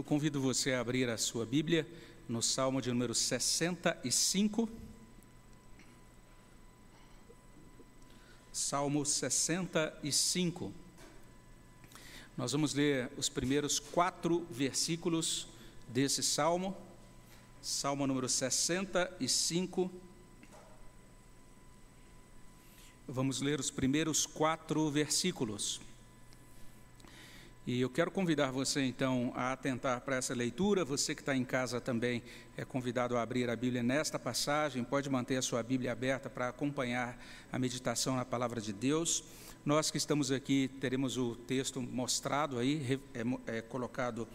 Eu convido você a abrir a sua Bíblia no Salmo de número 65. Salmo 65. Nós vamos ler os primeiros quatro versículos desse salmo. Salmo número 65. Vamos ler os primeiros quatro versículos. E eu quero convidar você, então, a atentar para essa leitura. Você que está em casa também é convidado a abrir a Bíblia nesta passagem. Pode manter a sua Bíblia aberta para acompanhar a meditação na palavra de Deus. Nós que estamos aqui teremos o texto mostrado aí, é, é colocado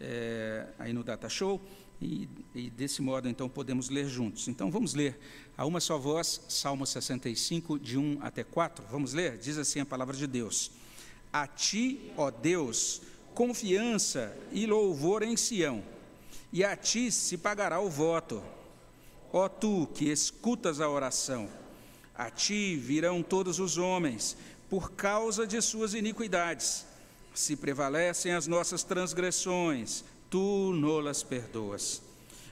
é, aí no Data Show. E, e, desse modo, então, podemos ler juntos. Então, vamos ler a uma só voz, Salmo 65, de 1 até 4. Vamos ler? Diz assim a palavra de Deus. A ti, ó Deus, confiança e louvor em Sião, e a ti se pagará o voto. Ó tu que escutas a oração, a ti virão todos os homens, por causa de suas iniquidades. Se prevalecem as nossas transgressões, tu nolas perdoas.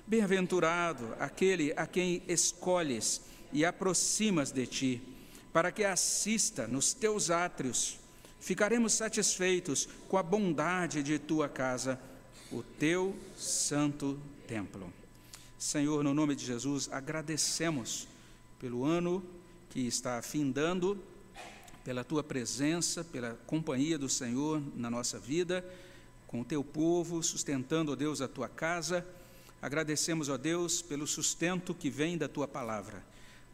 Bem-aventurado aquele a quem escolhes e aproximas de ti, para que assista nos teus átrios ficaremos satisfeitos com a bondade de tua casa, o teu santo templo. Senhor, no nome de Jesus, agradecemos pelo ano que está findando, pela tua presença, pela companhia do Senhor na nossa vida, com o teu povo, sustentando, ó Deus, a tua casa. Agradecemos, ó Deus, pelo sustento que vem da tua palavra.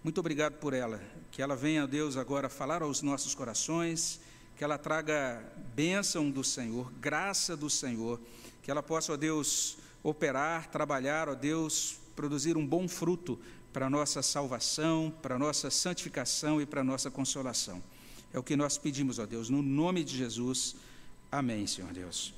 Muito obrigado por ela. Que ela venha, ó Deus, agora falar aos nossos corações que ela traga bênção do Senhor, graça do Senhor, que ela possa, ó Deus, operar, trabalhar, ó Deus, produzir um bom fruto para a nossa salvação, para a nossa santificação e para a nossa consolação. É o que nós pedimos, ó Deus, no nome de Jesus. Amém, Senhor Deus.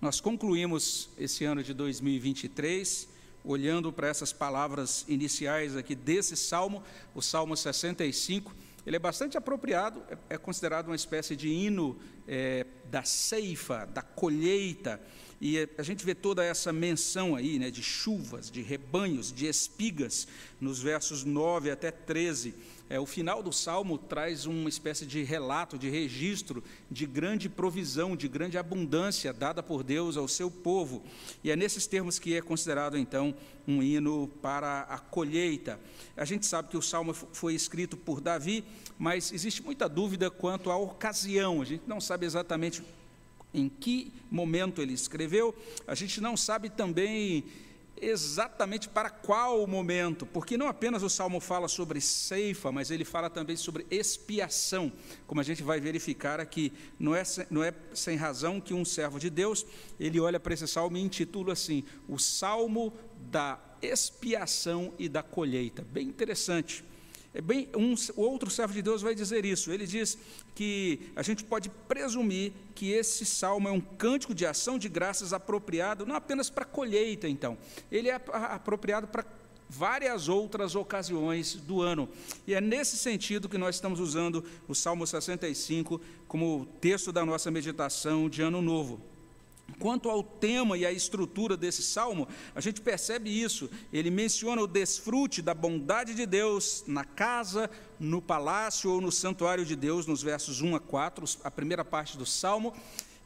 Nós concluímos esse ano de 2023 olhando para essas palavras iniciais aqui desse salmo, o Salmo 65 ele é bastante apropriado, é, é considerado uma espécie de hino é, da ceifa, da colheita, e é, a gente vê toda essa menção aí, né, de chuvas, de rebanhos, de espigas, nos versos 9 até 13. É, o final do salmo traz uma espécie de relato, de registro de grande provisão, de grande abundância dada por Deus ao seu povo. E é nesses termos que é considerado, então, um hino para a colheita. A gente sabe que o salmo foi escrito por Davi, mas existe muita dúvida quanto à ocasião. A gente não sabe exatamente em que momento ele escreveu, a gente não sabe também exatamente para qual momento, porque não apenas o salmo fala sobre ceifa, mas ele fala também sobre expiação, como a gente vai verificar aqui. Não é, não é sem razão que um servo de Deus, ele olha para esse salmo e intitula assim: O Salmo da Expiação e da Colheita. Bem interessante. É bem, um, outro servo de Deus vai dizer isso. Ele diz que a gente pode presumir que esse salmo é um cântico de ação de graças apropriado, não apenas para colheita, então. Ele é apropriado para várias outras ocasiões do ano. E é nesse sentido que nós estamos usando o Salmo 65 como texto da nossa meditação de Ano Novo. Quanto ao tema e à estrutura desse salmo, a gente percebe isso. Ele menciona o desfrute da bondade de Deus na casa, no palácio ou no santuário de Deus, nos versos 1 a 4, a primeira parte do salmo.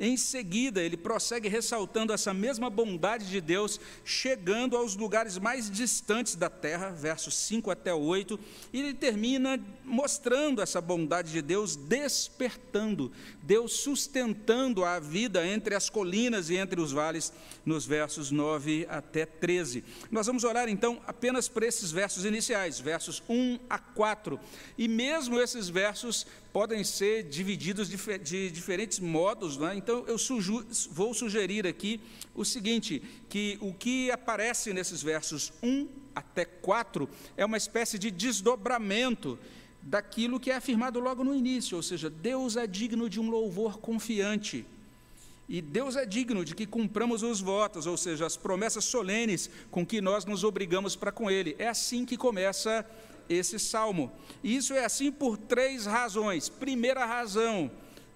Em seguida, ele prossegue ressaltando essa mesma bondade de Deus, chegando aos lugares mais distantes da terra, versos 5 até 8, e ele termina mostrando essa bondade de Deus, despertando, Deus sustentando a vida entre as colinas e entre os vales, nos versos 9 até 13. Nós vamos orar então apenas para esses versos iniciais, versos 1 a 4, e mesmo esses versos podem ser divididos de, diferentes modos, é? então eu suju, vou sugerir aqui o seguinte: que o que aparece nesses versos 1 até 4 é uma espécie de desdobramento daquilo que é afirmado logo no início, ou seja, Deus é digno de um louvor confiante. E Deus é digno de que cumpramos os votos, ou seja, as promessas solenes com que nós nos obrigamos para com Ele. É assim que começa esse salmo. E isso é assim por três razões. Primeira razão,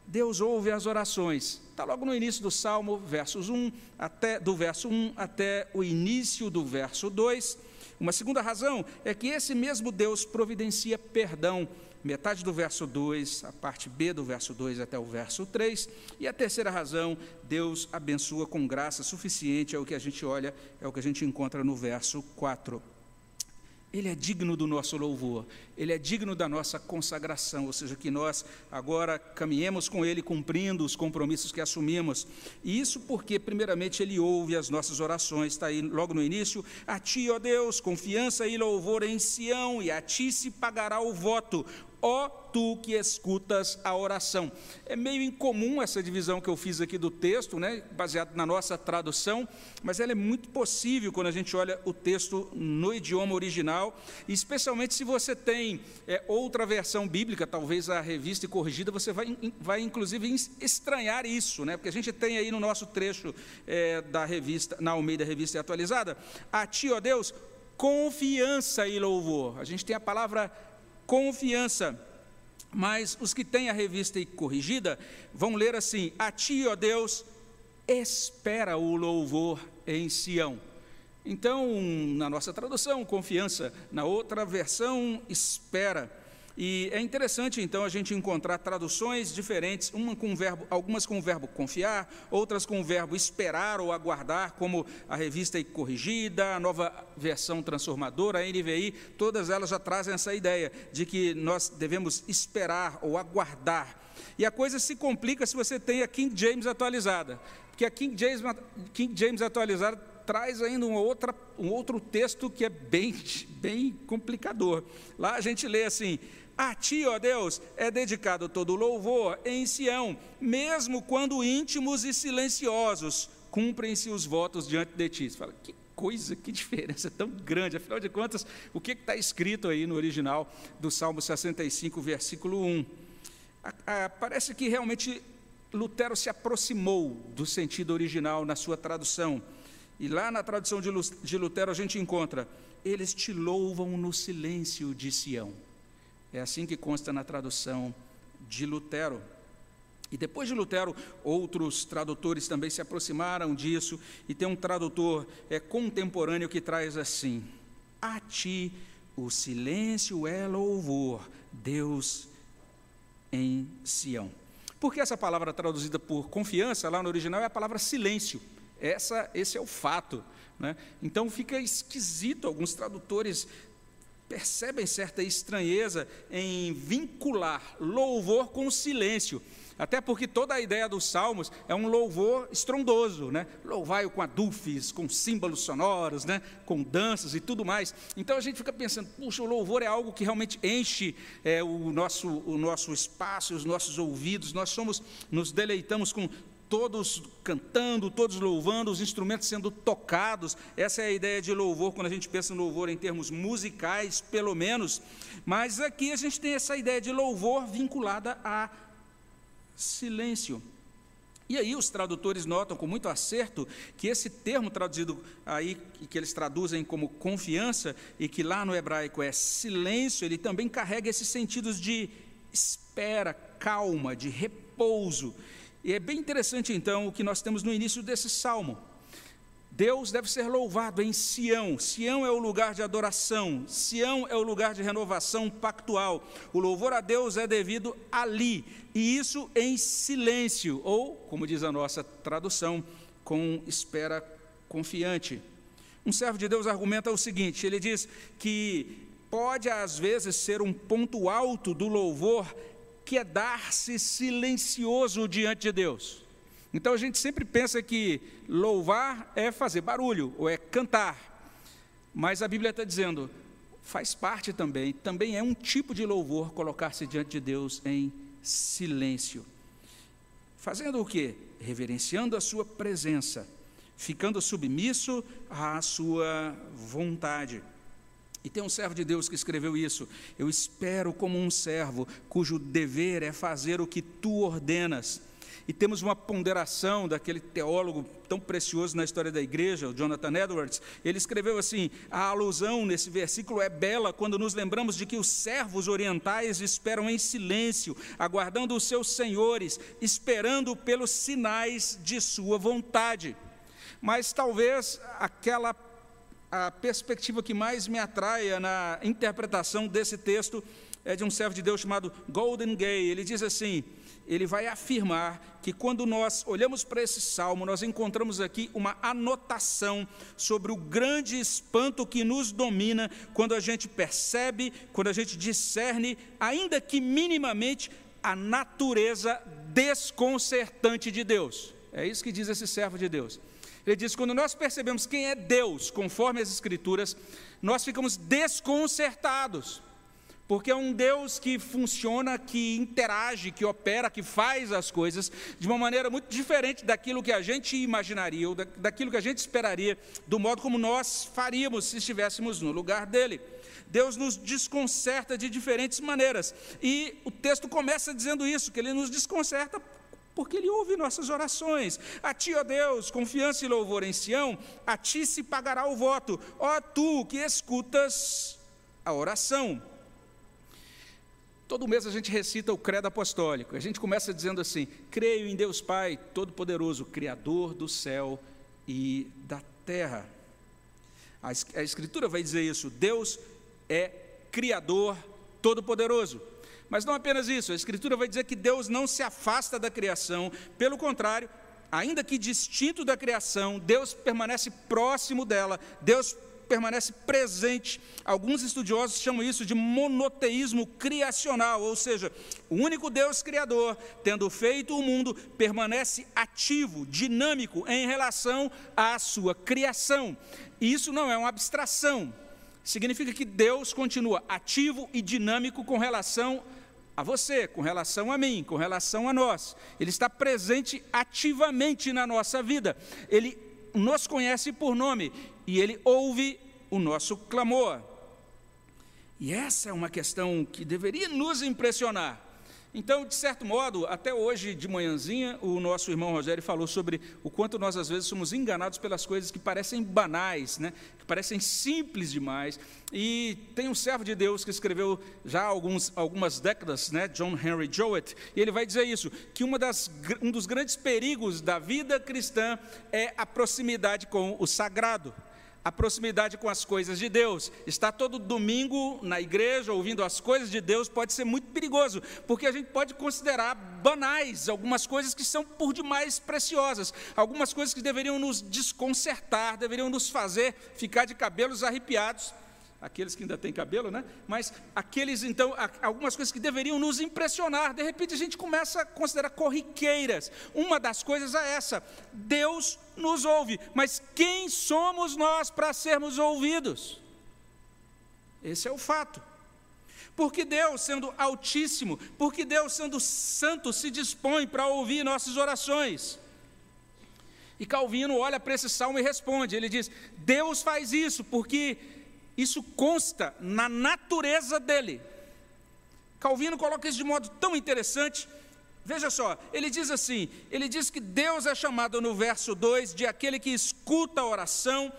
Deus ouve as orações. Está logo no início do Salmo, versos 1 até, do verso 1 até o início do verso 2. Uma segunda razão é que esse mesmo Deus providencia perdão metade do verso 2, a parte B do verso 2 até o verso 3. E a terceira razão, Deus abençoa com graça suficiente, é o que a gente olha, é o que a gente encontra no verso 4. Ele é digno do nosso louvor, ele é digno da nossa consagração, ou seja, que nós agora caminhemos com ele cumprindo os compromissos que assumimos. E isso porque, primeiramente, ele ouve as nossas orações, está aí logo no início: A ti, ó Deus, confiança e louvor em Sião, e a ti se pagará o voto ó tu que escutas a oração. É meio incomum essa divisão que eu fiz aqui do texto, né, baseado na nossa tradução, mas ela é muito possível quando a gente olha o texto no idioma original, especialmente se você tem é, outra versão bíblica, talvez a revista e corrigida, você vai, vai inclusive estranhar isso, né, porque a gente tem aí no nosso trecho é, da revista, na Almeida Revista Atualizada, a ti, ó Deus, confiança e louvor. A gente tem a palavra confiança. Mas os que têm a revista corrigida vão ler assim: A ti, ó Deus, espera o louvor em Sião. Então, na nossa tradução, confiança, na outra versão, espera. E é interessante, então, a gente encontrar traduções diferentes, uma com verbo, algumas com o verbo confiar, outras com o verbo esperar ou aguardar, como a revista corrigida, a nova versão transformadora, a NVI, todas elas já trazem essa ideia de que nós devemos esperar ou aguardar. E a coisa se complica se você tem a King James atualizada, porque a King James, King James atualizada traz ainda uma outra, um outro texto que é bem, bem complicador. Lá a gente lê assim: a ti, ó Deus, é dedicado todo louvor em Sião, mesmo quando íntimos e silenciosos cumprem-se os votos diante de ti. Você fala, que coisa, que diferença tão grande. Afinal de contas, o que está escrito aí no original do Salmo 65, versículo 1? parece que realmente Lutero se aproximou do sentido original na sua tradução. E lá na tradução de Lutero a gente encontra: eles te louvam no silêncio de Sião. É assim que consta na tradução de Lutero. E depois de Lutero, outros tradutores também se aproximaram disso, e tem um tradutor é, contemporâneo que traz assim: A ti o silêncio é louvor, Deus em Sião. Porque essa palavra traduzida por confiança, lá no original, é a palavra silêncio. Essa, esse é o fato. Né? Então fica esquisito alguns tradutores percebem certa estranheza em vincular louvor com silêncio. Até porque toda a ideia dos salmos é um louvor estrondoso, né? Louvai-o com adufes, com símbolos sonoros, né? com danças e tudo mais. Então a gente fica pensando, puxa, o louvor é algo que realmente enche é, o, nosso, o nosso espaço, os nossos ouvidos. Nós somos, nos deleitamos com todos cantando, todos louvando, os instrumentos sendo tocados. Essa é a ideia de louvor, quando a gente pensa em louvor em termos musicais, pelo menos. Mas aqui a gente tem essa ideia de louvor vinculada a silêncio. E aí os tradutores notam com muito acerto que esse termo traduzido aí, que eles traduzem como confiança, e que lá no hebraico é silêncio, ele também carrega esses sentidos de espera, calma, de repouso. E é bem interessante então o que nós temos no início desse salmo. Deus deve ser louvado em Sião. Sião é o lugar de adoração, Sião é o lugar de renovação pactual. O louvor a Deus é devido ali, e isso em silêncio, ou, como diz a nossa tradução, com espera confiante. Um servo de Deus argumenta o seguinte: ele diz que pode às vezes ser um ponto alto do louvor quedar-se é silencioso diante de Deus. Então a gente sempre pensa que louvar é fazer barulho, ou é cantar. Mas a Bíblia está dizendo, faz parte também, também é um tipo de louvor colocar-se diante de Deus em silêncio. Fazendo o quê? Reverenciando a sua presença, ficando submisso à sua vontade. E tem um servo de Deus que escreveu isso. Eu espero como um servo cujo dever é fazer o que tu ordenas. e temos uma ponderação daquele teólogo tão precioso na história da igreja, o Jonathan Edwards. Ele escreveu assim: a alusão nesse versículo é bela quando nos lembramos de que os servos orientais esperam em silêncio, aguardando os seus senhores, esperando pelos sinais de sua vontade. Mas talvez aquela a perspectiva que mais me atraia na interpretação desse texto é de um servo de Deus chamado Golden Gay. Ele diz assim: ele vai afirmar que quando nós olhamos para esse salmo, nós encontramos aqui uma anotação sobre o grande espanto que nos domina quando a gente percebe, quando a gente discerne, ainda que minimamente, a natureza desconcertante de Deus. É isso que diz esse servo de Deus. Ele diz: quando nós percebemos quem é Deus, conforme as Escrituras, nós ficamos desconcertados porque é um Deus que funciona, que interage, que opera, que faz as coisas de uma maneira muito diferente daquilo que a gente imaginaria, ou daquilo que a gente esperaria, do modo como nós faríamos se estivéssemos no lugar dele. Deus nos desconcerta de diferentes maneiras. E o texto começa dizendo isso, que ele nos desconcerta porque ele ouve nossas orações. A ti, ó Deus, confiança e louvor em Sião, a ti se pagará o voto. Ó tu que escutas a oração. Todo mês a gente recita o credo apostólico. A gente começa dizendo assim: creio em Deus Pai, Todo-Poderoso, Criador do céu e da terra. A, Escritura vai dizer isso: Deus é Criador Todo-Poderoso. Mas não apenas isso, a Escritura vai dizer que Deus não se afasta da criação, pelo contrário, ainda que distinto da criação, Deus permanece próximo dela, Deus permanece presente. Alguns estudiosos chamam isso de monoteísmo criacional, ou seja, o único Deus criador, tendo feito o mundo, permanece ativo, dinâmico em relação à sua criação. E isso não é uma abstração. Significa que Deus continua ativo e dinâmico com relação a você, com relação a mim, com relação a nós. Ele está presente ativamente na nossa vida. Ele nos conhece por nome e ele ouve o nosso clamor. E essa é uma questão que deveria nos impressionar. Então, de certo modo, até hoje de manhãzinha, o nosso irmão Rogério falou sobre o quanto nós às vezes somos enganados pelas coisas que parecem banais, né? que parecem simples demais. E tem um servo de Deus que escreveu já alguns, algumas décadas, né? John Henry Jowett, e ele vai dizer isso, que uma das, um dos grandes perigos da vida cristã é a proximidade com o sagrado a proximidade com as coisas de Deus. Estar todo domingo na igreja ouvindo as coisas de Deus pode ser muito perigoso, porque a gente pode considerar banais algumas coisas que são por demais preciosas, algumas coisas que deveriam nos desconcertar, deveriam nos fazer ficar de cabelos arrepiados aqueles que ainda têm cabelo, né? Mas aqueles, então, algumas coisas que deveriam nos impressionar, de repente a gente começa a considerar corriqueiras. Uma das coisas é essa: Deus nos ouve, mas quem somos nós para sermos ouvidos? Esse é o fato. Porque Deus, sendo altíssimo, porque Deus, sendo santo, se dispõe para ouvir nossas orações. E Calvino olha para esse salmo e responde: ele diz, Deus faz isso porque isso consta na natureza dele. Calvino coloca isso de modo tão interessante. Veja só, ele diz assim: ele diz que Deus é chamado no verso 2 de aquele que escuta a oração.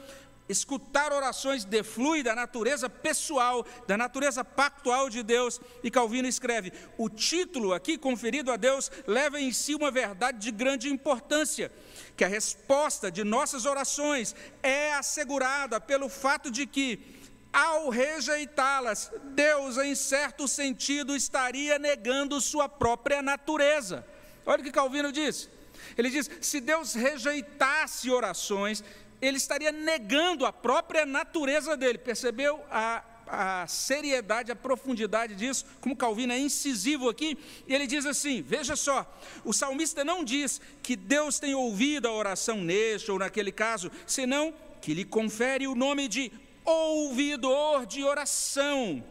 Escutar orações deflui da natureza pessoal, da natureza pactual de Deus. E Calvino escreve: o título aqui conferido a Deus leva em si uma verdade de grande importância, que a resposta de nossas orações é assegurada pelo fato de que ao rejeitá-las, Deus, em certo sentido, estaria negando sua própria natureza. Olha o que Calvino diz. Ele diz: se Deus rejeitasse orações, ele estaria negando a própria natureza dele. Percebeu a, a seriedade, a profundidade disso? Como Calvino é incisivo aqui, e ele diz assim: veja só, o salmista não diz que Deus tem ouvido a oração neste ou naquele caso, senão que lhe confere o nome de ouvidor de oração,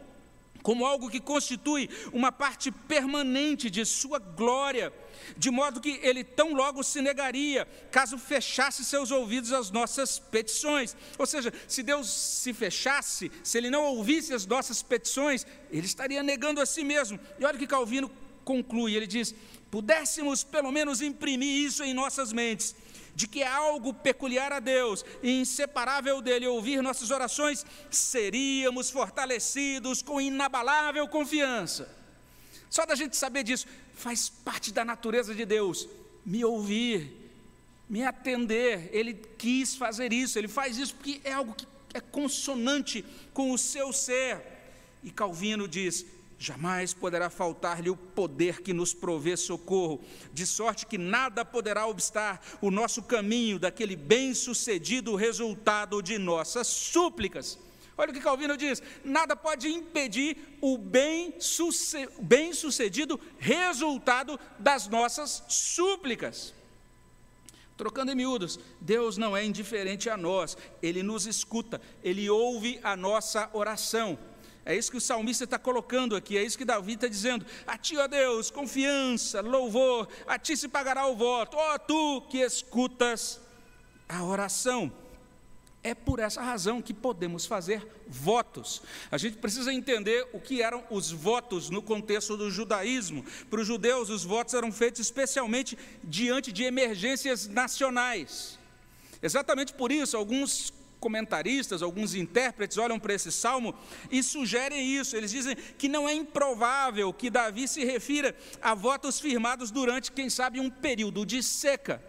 como algo que constitui uma parte permanente de sua glória, de modo que ele tão logo se negaria caso fechasse seus ouvidos às nossas petições. Ou seja, se Deus se fechasse, se ele não ouvisse as nossas petições, ele estaria negando a si mesmo. E olha o que Calvino conclui, ele diz: pudéssemos pelo menos imprimir isso em nossas mentes, de que é algo peculiar a Deus e inseparável dele ouvir nossas orações, seríamos fortalecidos com inabalável confiança. Só da gente saber disso, faz parte da natureza de Deus me ouvir, me atender. Ele quis fazer isso, ele faz isso porque é algo que é consonante com o seu ser. E Calvino diz: jamais poderá faltar-lhe o poder que nos provê socorro, de sorte que nada poderá obstar o nosso caminho daquele bem-sucedido resultado de nossas súplicas. Olha o que Calvino diz: nada pode impedir o bem-sucedido resultado das nossas súplicas. Trocando em miúdos, Deus não é indiferente a nós, Ele nos escuta, Ele ouve a nossa oração. É isso que o salmista está colocando aqui, é isso que Davi está dizendo. A ti, ó Deus, confiança, louvor, a ti se pagará o voto, ó tu que escutas a oração. É por essa razão que podemos fazer votos. A gente precisa entender o que eram os votos no contexto do judaísmo. Para os judeus, os votos eram feitos especialmente diante de emergências nacionais. Exatamente por isso, alguns comentaristas, alguns intérpretes olham para esse salmo e sugerem isso. Eles dizem que não é improvável que Davi se refira a votos firmados durante, quem sabe, um período de seca.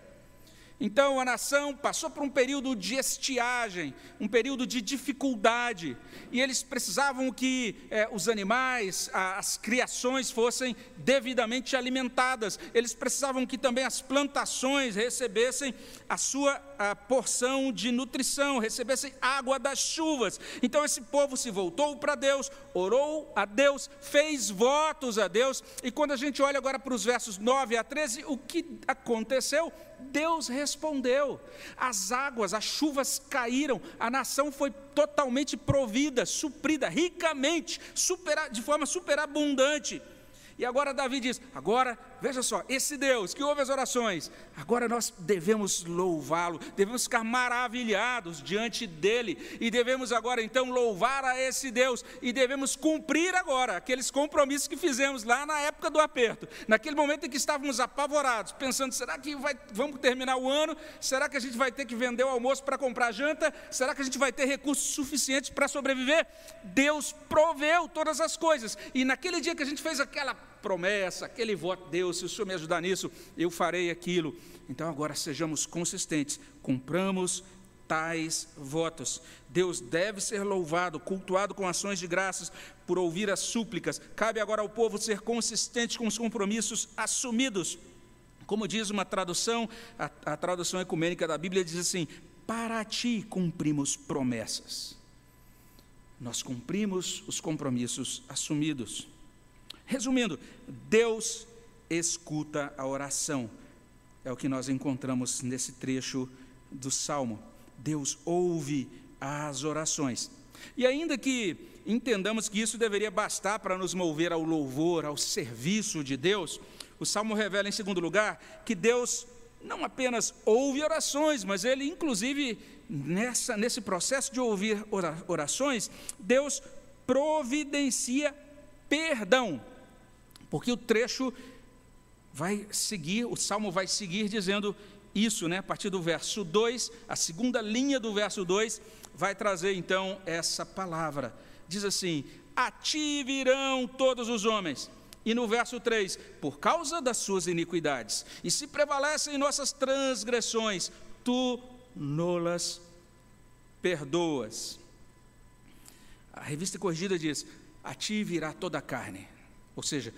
Então a nação passou por um período de estiagem, um período de dificuldade, e eles precisavam que eh, os animais, a, as criações fossem devidamente alimentadas, eles precisavam que também as plantações recebessem a sua a porção de nutrição, recebessem água das chuvas. Então esse povo se voltou para Deus, orou a Deus, fez votos a Deus, e quando a gente olha agora para os versos 9 a 13, o que aconteceu? Deus respondeu. As águas, as chuvas caíram, a nação foi totalmente provida, suprida, ricamente, de forma superabundante. E agora Davi diz: agora, veja só, esse Deus que ouve as orações, agora nós devemos louvá-lo, devemos ficar maravilhados diante dele, e devemos agora então louvar a esse Deus, e devemos cumprir agora aqueles compromissos que fizemos lá na época do aperto, naquele momento em que estávamos apavorados, pensando: será que vai, vamos terminar o ano? Será que a gente vai ter que vender o almoço para comprar janta? Será que a gente vai ter recursos suficientes para sobreviver? Deus proveu todas as coisas, e naquele dia que a gente fez aquela promessa, aquele voto, Deus, se o Senhor me ajudar nisso, eu farei aquilo. Então agora sejamos consistentes, cumpramos tais votos. Deus deve ser louvado, cultuado com ações de graças por ouvir as súplicas. Cabe agora ao povo ser consistente com os compromissos assumidos. Como diz uma tradução, a, a tradução ecumênica da Bíblia diz assim: Para ti cumprimos promessas. Nós cumprimos os compromissos assumidos. Resumindo, Deus escuta a oração. É o que nós encontramos nesse trecho do Salmo. Deus ouve as orações. E ainda que entendamos que isso deveria bastar para nos mover ao louvor, ao serviço de Deus, o Salmo revela, em segundo lugar, que Deus não apenas ouve orações, mas ele, inclusive, nessa, nesse processo de ouvir orações, Deus providencia perdão. Porque o trecho vai seguir, o salmo vai seguir dizendo isso, né? A partir do verso 2, a segunda linha do verso 2 vai trazer então essa palavra. Diz assim: A ti virão todos os homens. E no verso 3, por causa das suas iniquidades, e se prevalecem nossas transgressões, tu nolas perdoas. A revista corrigida diz: A ti virá toda a carne. Ou seja,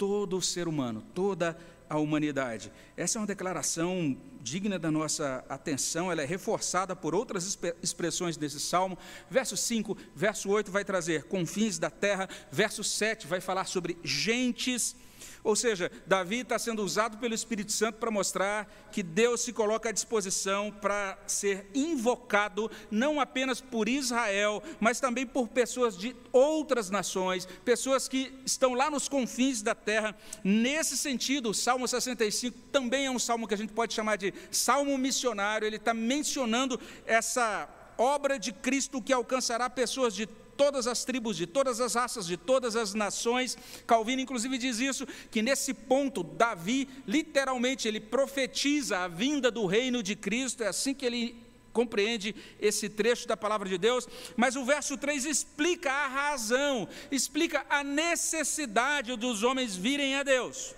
todo o ser humano, toda a humanidade. Essa é uma declaração digna da nossa atenção, ela é reforçada por outras expressões desse salmo. Verso 5, verso 8 vai trazer confins da terra, verso 7 vai falar sobre gentes ou seja, Davi está sendo usado pelo Espírito Santo para mostrar que Deus se coloca à disposição para ser invocado, não apenas por Israel, mas também por pessoas de outras nações, pessoas que estão lá nos confins da terra. Nesse sentido, o Salmo 65 também é um salmo que a gente pode chamar de salmo missionário, ele está mencionando essa obra de Cristo que alcançará pessoas de todas as tribos, de todas as raças, de todas as nações. Calvino, inclusive, diz isso, que nesse ponto, Davi, literalmente, ele profetiza a vinda do reino de Cristo, é assim que ele compreende esse trecho da palavra de Deus, mas o verso 3 explica a razão, explica a necessidade dos homens virem a Deus.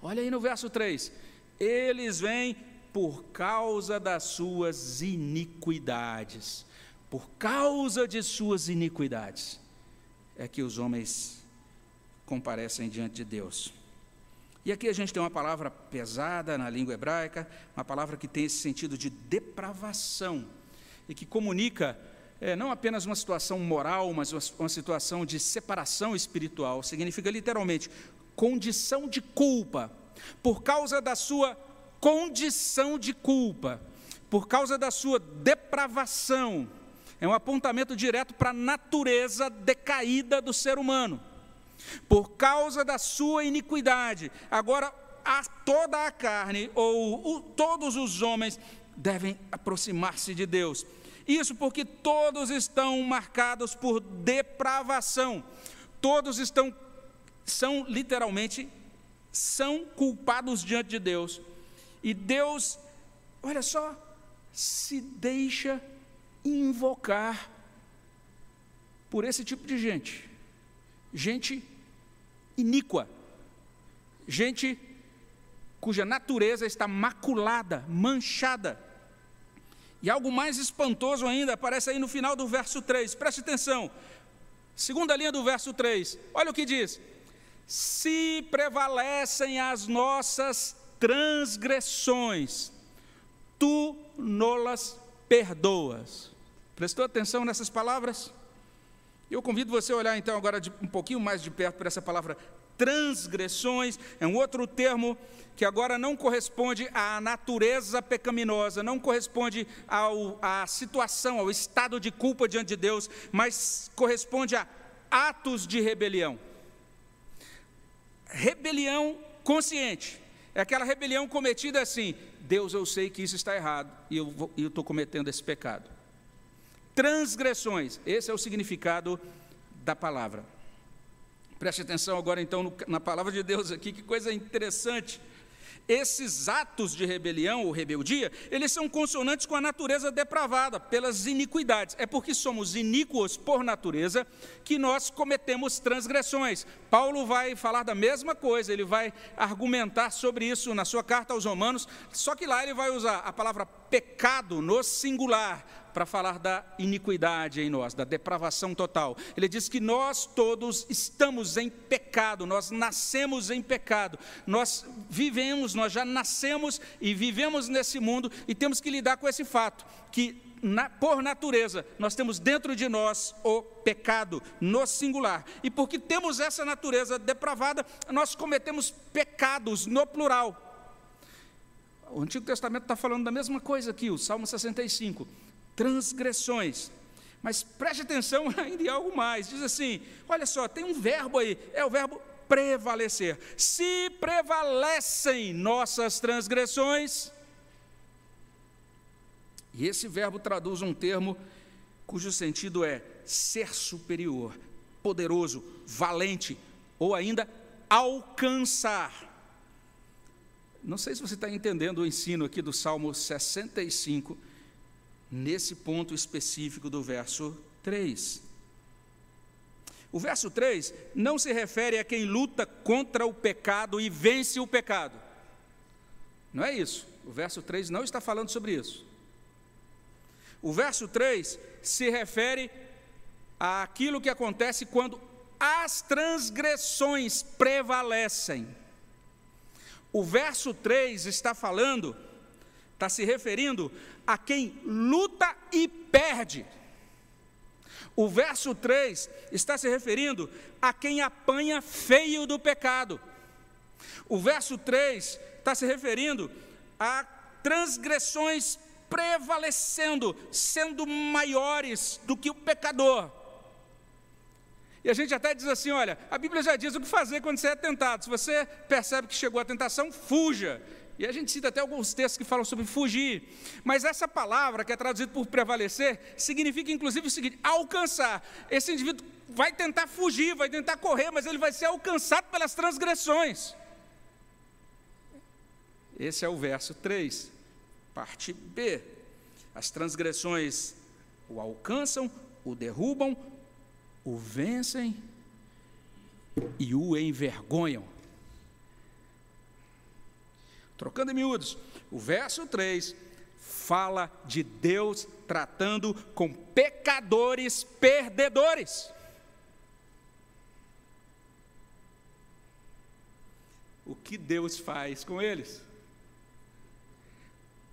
Olha aí no verso 3: eles vêm por causa das suas iniquidades, por causa de suas iniquidades, é que os homens comparecem diante de Deus. E aqui a gente tem uma palavra pesada na língua hebraica, uma palavra que tem esse sentido de depravação e que comunica é, não apenas uma situação moral, mas uma, uma situação de separação espiritual. Significa literalmente condição de culpa, por causa da sua condição de culpa, por causa da sua depravação. É um apontamento direto para a natureza decaída do ser humano por causa da sua iniquidade. Agora, a toda a carne, ou o, todos os homens, devem aproximar-se de Deus. Isso porque todos estão marcados por depravação. Todos estão, são literalmente, são culpados diante de Deus. E Deus, olha só, se deixa invocar por esse tipo de gente. Gente iníqua, gente cuja natureza está maculada, manchada. E algo mais espantoso ainda aparece aí no final do verso 3, preste atenção. Segunda linha do verso 3, olha o que diz: Se prevalecem as nossas transgressões, tu nolas perdoas. Prestou atenção nessas palavras? Eu convido você a olhar então agora de, um pouquinho mais de perto para essa palavra transgressões, é um outro termo que agora não corresponde à natureza pecaminosa, não corresponde ao, à situação, ao estado de culpa diante de Deus, mas corresponde a atos de rebelião. Rebelião consciente, é aquela rebelião cometida assim: Deus, eu sei que isso está errado e eu estou cometendo esse pecado transgressões. Esse é o significado da palavra. Preste atenção agora, então, no, na palavra de Deus aqui, que coisa interessante. Esses atos de rebelião ou rebeldia, eles são consonantes com a natureza depravada, pelas iniquidades. É porque somos iníquos por natureza que nós cometemos transgressões. Paulo vai falar da mesma coisa, ele vai argumentar sobre isso na sua carta aos Romanos, só que lá ele vai usar a palavra pecado no singular, para falar da iniquidade em nós, da depravação total. Ele diz que nós todos estamos em pecado, nós nascemos em pecado, nós vivemos, nós já nascemos e vivemos nesse mundo e temos que lidar com esse fato, que na, por natureza, nós temos dentro de nós o pecado no singular. E porque temos essa natureza depravada, nós cometemos pecados no plural. O Antigo Testamento está falando da mesma coisa aqui, o Salmo 65 transgressões. Mas preste atenção ainda em algo mais. Diz assim: olha só, tem um verbo aí, é o verbo prevalecer. Se prevalecem nossas transgressões, e esse verbo traduz um termo cujo sentido é ser superior, poderoso, valente, ou ainda alcançar. Não sei se você está entendendo o ensino aqui do Salmo 65 nesse ponto específico do verso 3. O verso 3 não se refere a quem luta contra o pecado e vence o pecado. Não é isso. O verso 3 não está falando sobre isso. O verso 3 se refere àquilo que acontece quando as transgressões prevalecem. O verso 3 está falando, está se referindo a quem luta e perde. O verso 3 está se referindo a quem apanha feio do pecado. O verso 3 está se referindo a transgressões prevalecendo, sendo maiores do que o pecador. E a gente até diz assim: olha, a Bíblia já diz o que fazer quando você é tentado. Se você percebe que chegou a tentação, fuja. E a gente cita até alguns textos que falam sobre fugir. Mas essa palavra, que é traduzida por prevalecer, significa inclusive o seguinte: alcançar. Esse indivíduo vai tentar fugir, vai tentar correr, mas ele vai ser alcançado pelas transgressões. Esse é o verso 3, parte B. As transgressões o alcançam, o derrubam, o vencem e o envergonham. Trocando em miúdos, o verso 3 fala de Deus tratando com pecadores perdedores. O que Deus faz com eles?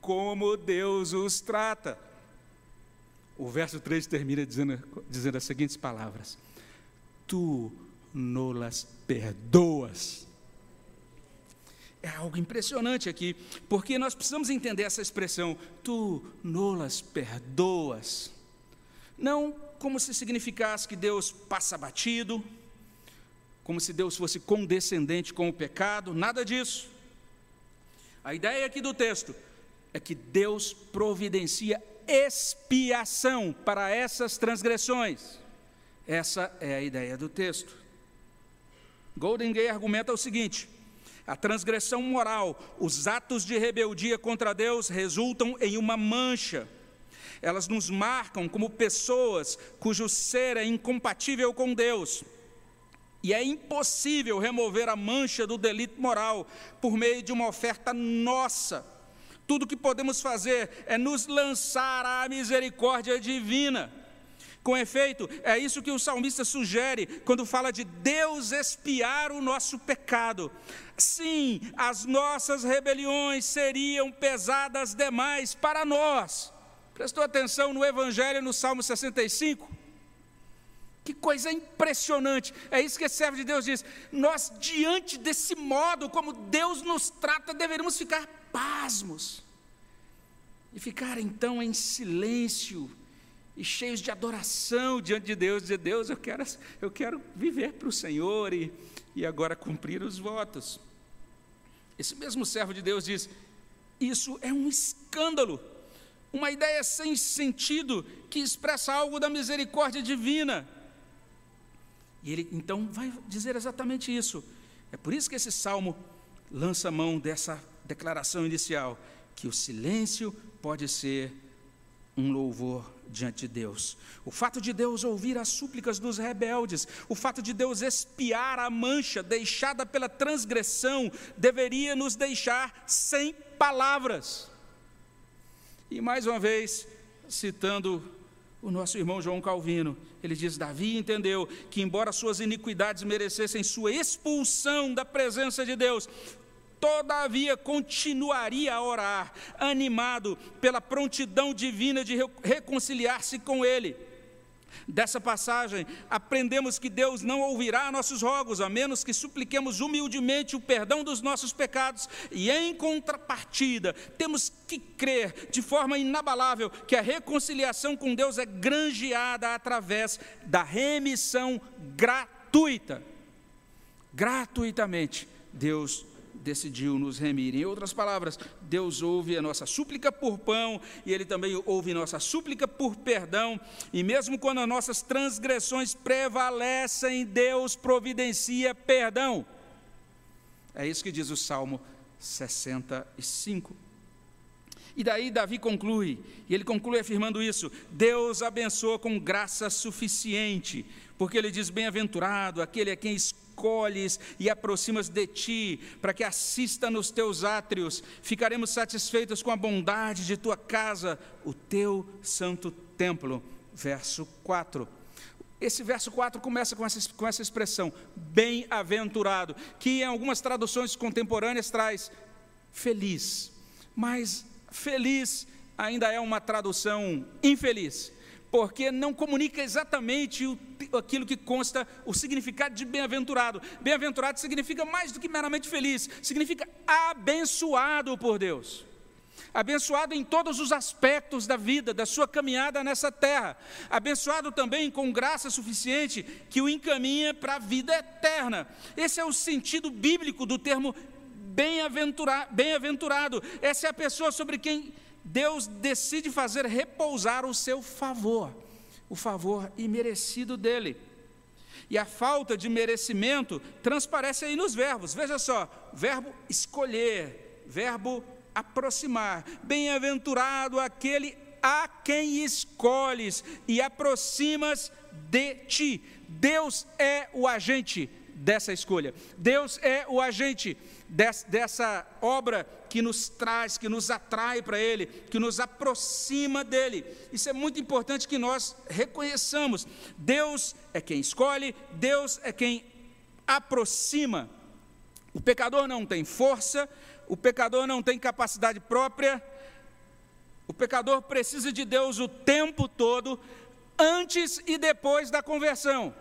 Como Deus os trata. O verso 3 termina dizendo, dizendo as seguintes palavras: Tu nolas perdoas é algo impressionante aqui, porque nós precisamos entender essa expressão, tu nolas perdoas. Não como se significasse que Deus passa batido, como se Deus fosse condescendente com o pecado, nada disso. A ideia aqui do texto é que Deus providencia expiação para essas transgressões. Essa é a ideia do texto. Golden Gay argumenta o seguinte: a transgressão moral, os atos de rebeldia contra Deus resultam em uma mancha. Elas nos marcam como pessoas cujo ser é incompatível com Deus. E é impossível remover a mancha do delito moral por meio de uma oferta nossa. Tudo que podemos fazer é nos lançar à misericórdia divina. Com efeito, é isso que o salmista sugere quando fala de Deus espiar o nosso pecado. Sim, as nossas rebeliões seriam pesadas demais para nós. Prestou atenção no Evangelho no Salmo 65? Que coisa impressionante. É isso que esse servo de Deus diz. Nós, diante desse modo como Deus nos trata, deveríamos ficar pasmos. E ficar então em silêncio e cheios de adoração diante de Deus, dizer, Deus, eu quero, eu quero viver para o Senhor e, e agora cumprir os votos. Esse mesmo servo de Deus diz, isso é um escândalo, uma ideia sem sentido que expressa algo da misericórdia divina. E ele então vai dizer exatamente isso. É por isso que esse salmo lança mão dessa declaração inicial, que o silêncio pode ser um louvor diante de Deus. O fato de Deus ouvir as súplicas dos rebeldes, o fato de Deus espiar a mancha deixada pela transgressão, deveria nos deixar sem palavras. E mais uma vez, citando o nosso irmão João Calvino, ele diz: Davi entendeu que, embora suas iniquidades merecessem sua expulsão da presença de Deus, todavia continuaria a orar, animado pela prontidão divina de reconciliar-se com Ele. Dessa passagem, aprendemos que Deus não ouvirá nossos rogos, a menos que supliquemos humildemente o perdão dos nossos pecados, e em contrapartida, temos que crer de forma inabalável que a reconciliação com Deus é granjeada através da remissão gratuita. Gratuitamente, Deus decidiu nos remir. Em outras palavras, Deus ouve a nossa súplica por pão e Ele também ouve nossa súplica por perdão. E mesmo quando as nossas transgressões prevalecem, Deus providencia perdão. É isso que diz o Salmo 65. E daí Davi conclui, e ele conclui afirmando isso: Deus abençoa com graça suficiente, porque ele diz: Bem-aventurado aquele a quem escolhe escolhes e aproximas de ti, para que assista nos teus átrios. Ficaremos satisfeitos com a bondade de tua casa, o teu santo templo. Verso 4. Esse verso 4 começa com essa, com essa expressão, bem-aventurado, que em algumas traduções contemporâneas traz feliz, mas feliz ainda é uma tradução infeliz porque não comunica exatamente o, aquilo que consta o significado de bem-aventurado. Bem-aventurado significa mais do que meramente feliz, significa abençoado por Deus. Abençoado em todos os aspectos da vida, da sua caminhada nessa terra. Abençoado também com graça suficiente que o encaminha para a vida eterna. Esse é o sentido bíblico do termo bem-aventurado, bem-aventurado. Essa é a pessoa sobre quem Deus decide fazer repousar o seu favor, o favor imerecido dele. E a falta de merecimento transparece aí nos verbos. Veja só: verbo escolher, verbo aproximar. Bem-aventurado aquele a quem escolhes e aproximas de ti. Deus é o agente dessa escolha. Deus é o agente dessa obra que nos traz, que nos atrai para Ele, que nos aproxima dEle. Isso é muito importante que nós reconheçamos. Deus é quem escolhe, Deus é quem aproxima. O pecador não tem força, o pecador não tem capacidade própria, o pecador precisa de Deus o tempo todo, antes e depois da conversão.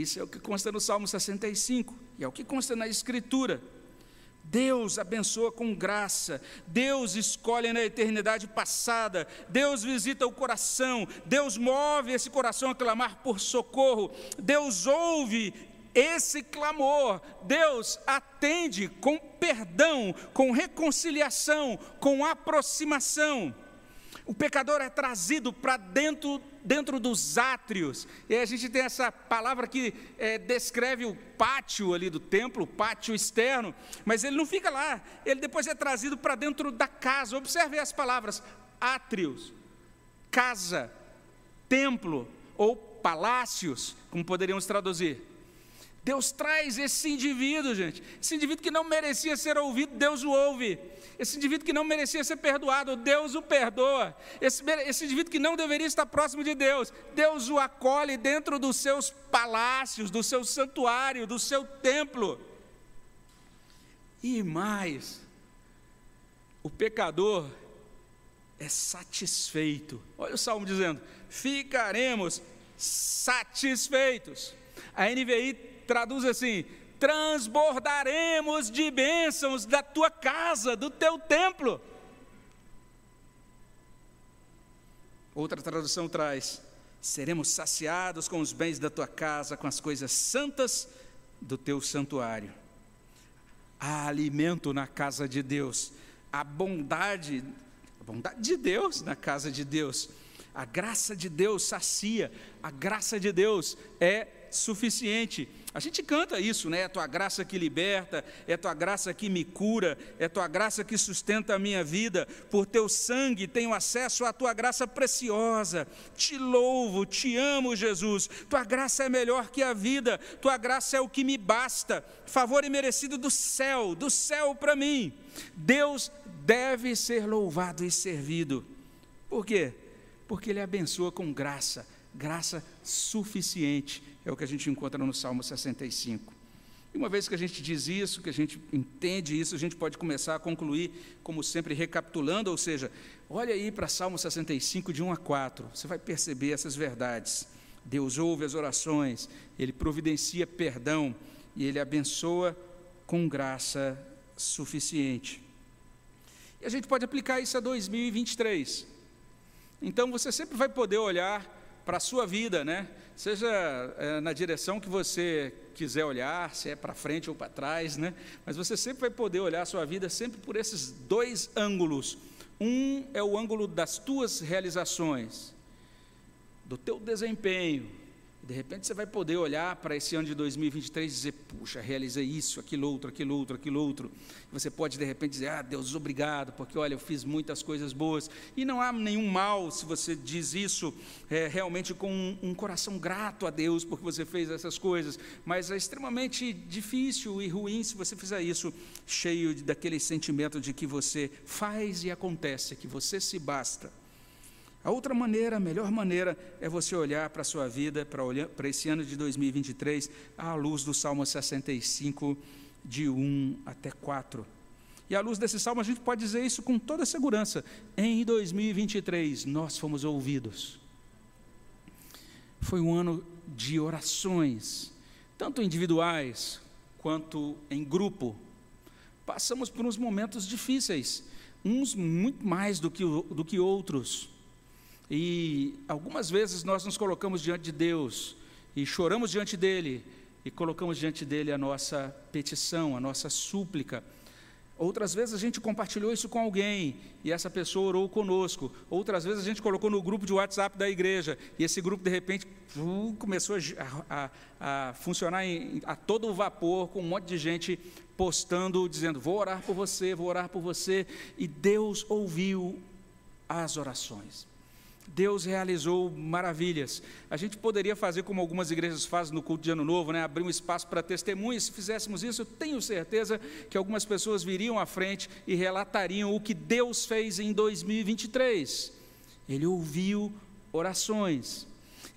Isso é o que consta no Salmo 65, e é o que consta na Escritura. Deus abençoa com graça, Deus escolhe na eternidade passada, Deus visita o coração, Deus move esse coração a clamar por socorro, Deus ouve esse clamor, Deus atende com perdão, com reconciliação, com aproximação. O pecador é trazido para dentro, dentro dos átrios. E a gente tem essa palavra que é, descreve o pátio ali do templo, o pátio externo, mas ele não fica lá, ele depois é trazido para dentro da casa. Observe as palavras: átrios, casa, templo ou palácios, como poderíamos traduzir. Deus traz esse indivíduo, gente. Esse indivíduo que não merecia ser ouvido, Deus o ouve. Esse indivíduo que não merecia ser perdoado, Deus o perdoa. Esse, esse indivíduo que não deveria estar próximo de Deus, Deus o acolhe dentro dos seus palácios, do seu santuário, do seu templo. E mais, o pecador é satisfeito. Olha o salmo dizendo: ficaremos satisfeitos. A NVI traduz assim: transbordaremos de bênçãos da tua casa, do teu templo. Outra tradução traz: seremos saciados com os bens da tua casa, com as coisas santas do teu santuário. Há alimento na casa de Deus, a bondade, a bondade de Deus na casa de Deus. A graça de Deus sacia, a graça de Deus é suficiente. A gente canta isso, né? É tua graça que liberta, é tua graça que me cura, é tua graça que sustenta a minha vida. Por teu sangue tenho acesso à tua graça preciosa. Te louvo, te amo, Jesus. Tua graça é melhor que a vida, tua graça é o que me basta. Favor imerecido do céu, do céu para mim. Deus deve ser louvado e servido. Por quê? Porque Ele abençoa com graça, graça suficiente é o que a gente encontra no Salmo 65. E uma vez que a gente diz isso, que a gente entende isso, a gente pode começar a concluir, como sempre, recapitulando, ou seja, olha aí para Salmo 65, de 1 a 4, você vai perceber essas verdades. Deus ouve as orações, Ele providencia perdão e Ele abençoa com graça suficiente. E a gente pode aplicar isso a 2023. Então você sempre vai poder olhar para a sua vida, né? seja é, na direção que você quiser olhar, se é para frente ou para trás, né? Mas você sempre vai poder olhar a sua vida sempre por esses dois ângulos. Um é o ângulo das tuas realizações, do teu desempenho, de repente você vai poder olhar para esse ano de 2023 e dizer: puxa, realizei isso, aquilo outro, aquilo outro, aquilo outro. Você pode de repente dizer: ah, Deus, obrigado, porque olha, eu fiz muitas coisas boas. E não há nenhum mal se você diz isso é, realmente com um, um coração grato a Deus porque você fez essas coisas. Mas é extremamente difícil e ruim se você fizer isso cheio daquele sentimento de que você faz e acontece, que você se basta. A outra maneira, a melhor maneira, é você olhar para a sua vida, para, olhar, para esse ano de 2023, à luz do Salmo 65, de 1 até 4. E à luz desse salmo, a gente pode dizer isso com toda segurança. Em 2023, nós fomos ouvidos. Foi um ano de orações, tanto individuais quanto em grupo. Passamos por uns momentos difíceis, uns muito mais do que, do que outros. E algumas vezes nós nos colocamos diante de Deus e choramos diante dele, e colocamos diante dele a nossa petição, a nossa súplica. Outras vezes a gente compartilhou isso com alguém e essa pessoa orou conosco. Outras vezes a gente colocou no grupo de WhatsApp da igreja e esse grupo de repente começou a, a, a funcionar em, a todo vapor com um monte de gente postando, dizendo: Vou orar por você, vou orar por você. E Deus ouviu as orações. Deus realizou maravilhas. A gente poderia fazer como algumas igrejas fazem no culto de Ano Novo, né? abrir um espaço para testemunhas. Se fizéssemos isso, eu tenho certeza que algumas pessoas viriam à frente e relatariam o que Deus fez em 2023. Ele ouviu orações.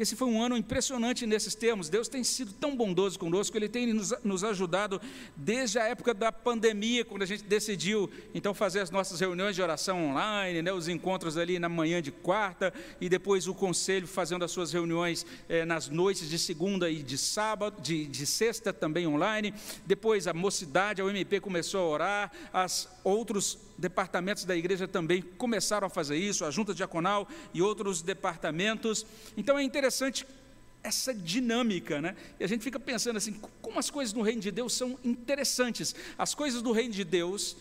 Esse foi um ano impressionante nesses termos. Deus tem sido tão bondoso conosco, Ele tem nos, nos ajudado desde a época da pandemia, quando a gente decidiu então fazer as nossas reuniões de oração online, né, os encontros ali na manhã de quarta, e depois o conselho fazendo as suas reuniões eh, nas noites de segunda e de sábado, de, de sexta também online. Depois a mocidade, a UMP começou a orar, as outros departamentos da igreja também começaram a fazer isso, a junta diaconal e outros departamentos. Então é interessante essa dinâmica, né? E a gente fica pensando assim, como as coisas no reino de Deus são interessantes. As coisas do reino de Deus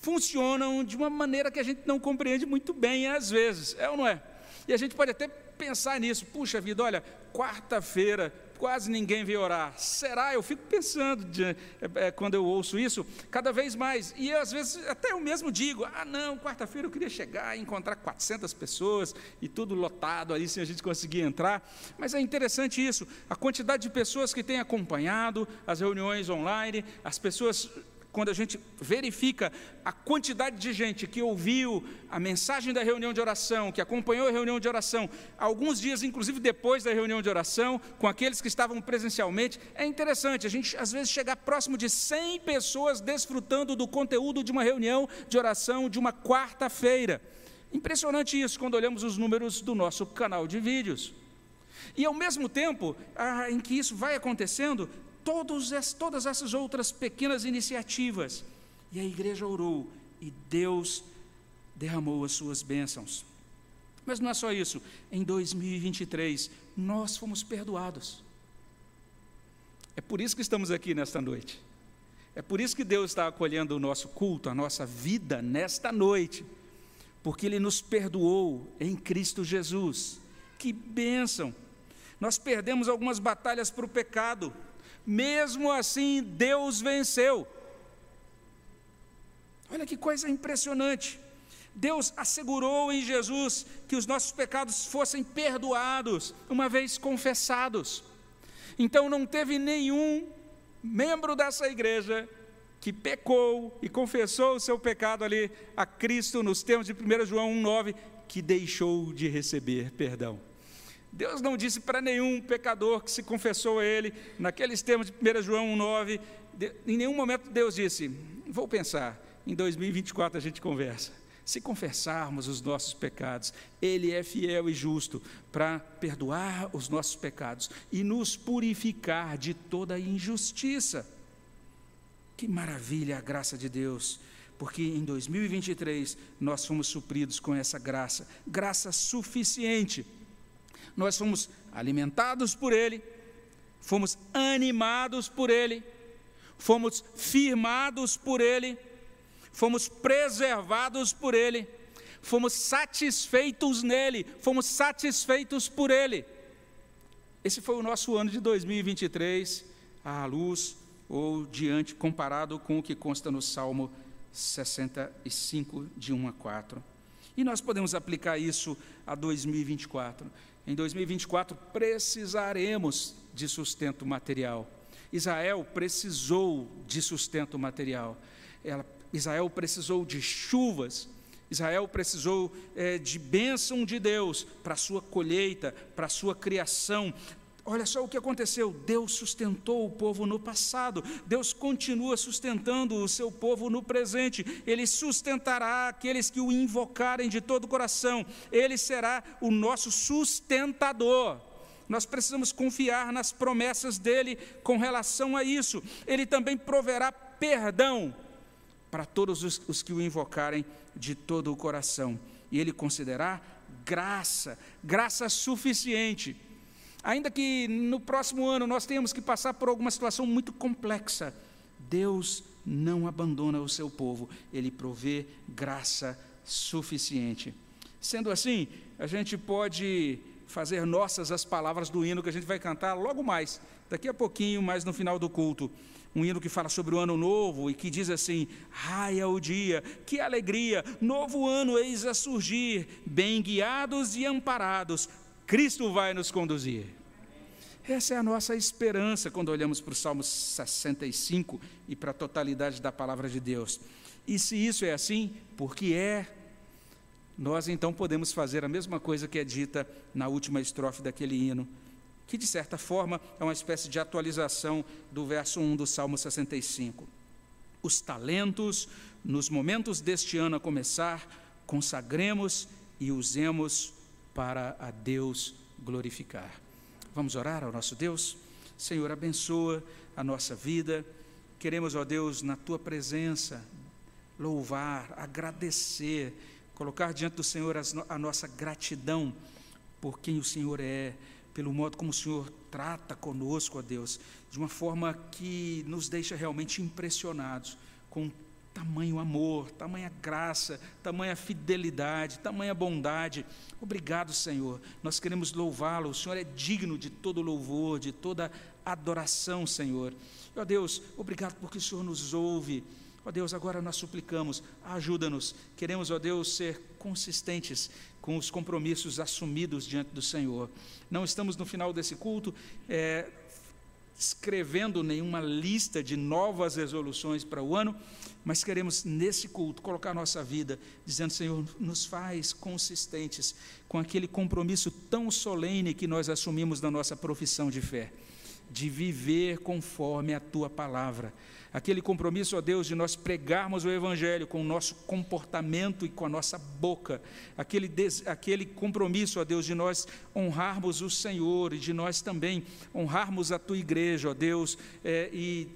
funcionam de uma maneira que a gente não compreende muito bem às vezes, é ou não é? E a gente pode até pensar nisso, puxa vida, olha, quarta-feira quase ninguém veio orar. Será? Eu fico pensando de, é, é, quando eu ouço isso, cada vez mais. E às vezes até eu mesmo digo: ah, não, quarta-feira eu queria chegar e encontrar 400 pessoas e tudo lotado ali, sem a gente conseguir entrar. Mas é interessante isso, a quantidade de pessoas que têm acompanhado as reuniões online, as pessoas quando a gente verifica a quantidade de gente que ouviu a mensagem da reunião de oração, que acompanhou a reunião de oração, alguns dias, inclusive depois da reunião de oração, com aqueles que estavam presencialmente, é interessante a gente às vezes chegar próximo de 100 pessoas desfrutando do conteúdo de uma reunião de oração de uma quarta-feira. Impressionante isso quando olhamos os números do nosso canal de vídeos. E ao mesmo tempo ah, em que isso vai acontecendo, todos, todas essas outras pequenas iniciativas. E a igreja orou e Deus derramou as suas bênçãos. Mas não é só isso. Em 2023, nós fomos perdoados. É por isso que estamos aqui nesta noite. É por isso que Deus está acolhendo o nosso culto, a nossa vida nesta noite. Porque Ele nos perdoou em Cristo Jesus. Que bênção! Nós perdemos algumas batalhas para o pecado mesmo assim, Deus venceu. Olha que coisa impressionante. Deus assegurou em Jesus que os nossos pecados fossem perdoados, uma vez confessados. Então não teve nenhum membro dessa igreja que pecou e confessou o seu pecado ali a Cristo, nos termos de 1 João 1,9, que deixou de receber perdão. Deus não disse para nenhum pecador que se confessou a Ele, naqueles termos de 1 João 1,9, em nenhum momento Deus disse: Vou pensar, em 2024 a gente conversa. Se confessarmos os nossos pecados, Ele é fiel e justo para perdoar os nossos pecados e nos purificar de toda injustiça. Que maravilha a graça de Deus, porque em 2023 nós fomos supridos com essa graça, graça suficiente nós fomos alimentados por Ele, fomos animados por Ele, fomos firmados por Ele, fomos preservados por Ele, fomos satisfeitos nele, fomos satisfeitos por Ele. Esse foi o nosso ano de 2023, à luz ou diante, comparado com o que consta no Salmo 65, de 1 a 4. E nós podemos aplicar isso a 2024. Em 2024 precisaremos de sustento material. Israel precisou de sustento material. Ela, Israel precisou de chuvas. Israel precisou é, de bênção de Deus para sua colheita, para sua criação, Olha só o que aconteceu: Deus sustentou o povo no passado, Deus continua sustentando o seu povo no presente, Ele sustentará aqueles que o invocarem de todo o coração, Ele será o nosso sustentador. Nós precisamos confiar nas promessas dele com relação a isso. Ele também proverá perdão para todos os, os que o invocarem de todo o coração, e Ele concederá graça, graça suficiente Ainda que no próximo ano nós tenhamos que passar por alguma situação muito complexa, Deus não abandona o seu povo, ele provê graça suficiente. Sendo assim, a gente pode fazer nossas as palavras do hino que a gente vai cantar logo mais, daqui a pouquinho, mais no final do culto. Um hino que fala sobre o ano novo e que diz assim: raia o dia, que alegria, novo ano eis a surgir, bem guiados e amparados, Cristo vai nos conduzir. Essa é a nossa esperança quando olhamos para o Salmo 65 e para a totalidade da palavra de Deus. E se isso é assim, porque é, nós então podemos fazer a mesma coisa que é dita na última estrofe daquele hino, que de certa forma é uma espécie de atualização do verso 1 do Salmo 65. Os talentos, nos momentos deste ano a começar, consagremos e usemos para a Deus glorificar. Vamos orar ao nosso Deus? Senhor, abençoa a nossa vida. Queremos, ó Deus, na tua presença, louvar, agradecer, colocar diante do Senhor a nossa gratidão por quem o Senhor é, pelo modo como o Senhor trata conosco, ó Deus, de uma forma que nos deixa realmente impressionados com tamanho amor, tamanha graça, tamanha fidelidade, tamanha bondade. Obrigado, Senhor. Nós queremos louvá-lo. O Senhor é digno de todo louvor, de toda adoração, Senhor. Ó Deus, obrigado porque o Senhor nos ouve. Ó Deus, agora nós suplicamos, ajuda-nos. Queremos, ó Deus, ser consistentes com os compromissos assumidos diante do Senhor. Não estamos no final desse culto é, escrevendo nenhuma lista de novas resoluções para o ano, mas queremos nesse culto colocar nossa vida, dizendo: Senhor, nos faz consistentes com aquele compromisso tão solene que nós assumimos na nossa profissão de fé, de viver conforme a tua palavra. Aquele compromisso, ó Deus, de nós pregarmos o Evangelho com o nosso comportamento e com a nossa boca, aquele, des, aquele compromisso, ó Deus, de nós honrarmos o Senhor e de nós também honrarmos a tua igreja, ó Deus, é, e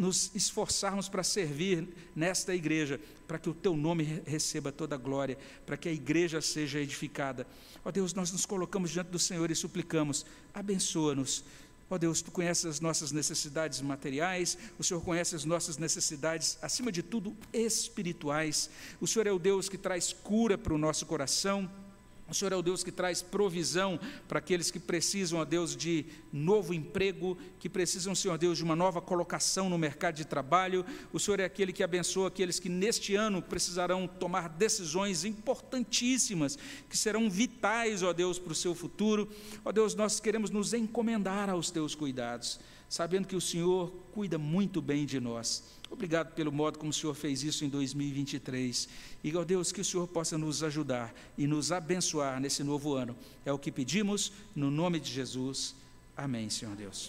nos esforçarmos para servir nesta igreja, para que o teu nome receba toda a glória, para que a igreja seja edificada. Ó Deus, nós nos colocamos diante do Senhor e suplicamos, abençoa-nos Ó oh Deus, tu conheces as nossas necessidades materiais, o Senhor conhece as nossas necessidades, acima de tudo, espirituais. O Senhor é o Deus que traz cura para o nosso coração, o Senhor é o Deus que traz provisão para aqueles que precisam, ó Deus, de novo emprego, que precisam, Senhor Deus, de uma nova colocação no mercado de trabalho. O Senhor é aquele que abençoa aqueles que neste ano precisarão tomar decisões importantíssimas, que serão vitais, ó Deus, para o seu futuro. Ó Deus, nós queremos nos encomendar aos teus cuidados, sabendo que o Senhor cuida muito bem de nós. Obrigado pelo modo como o Senhor fez isso em 2023. E, ó Deus, que o Senhor possa nos ajudar e nos abençoar nesse novo ano. É o que pedimos, no nome de Jesus. Amém, Senhor Deus.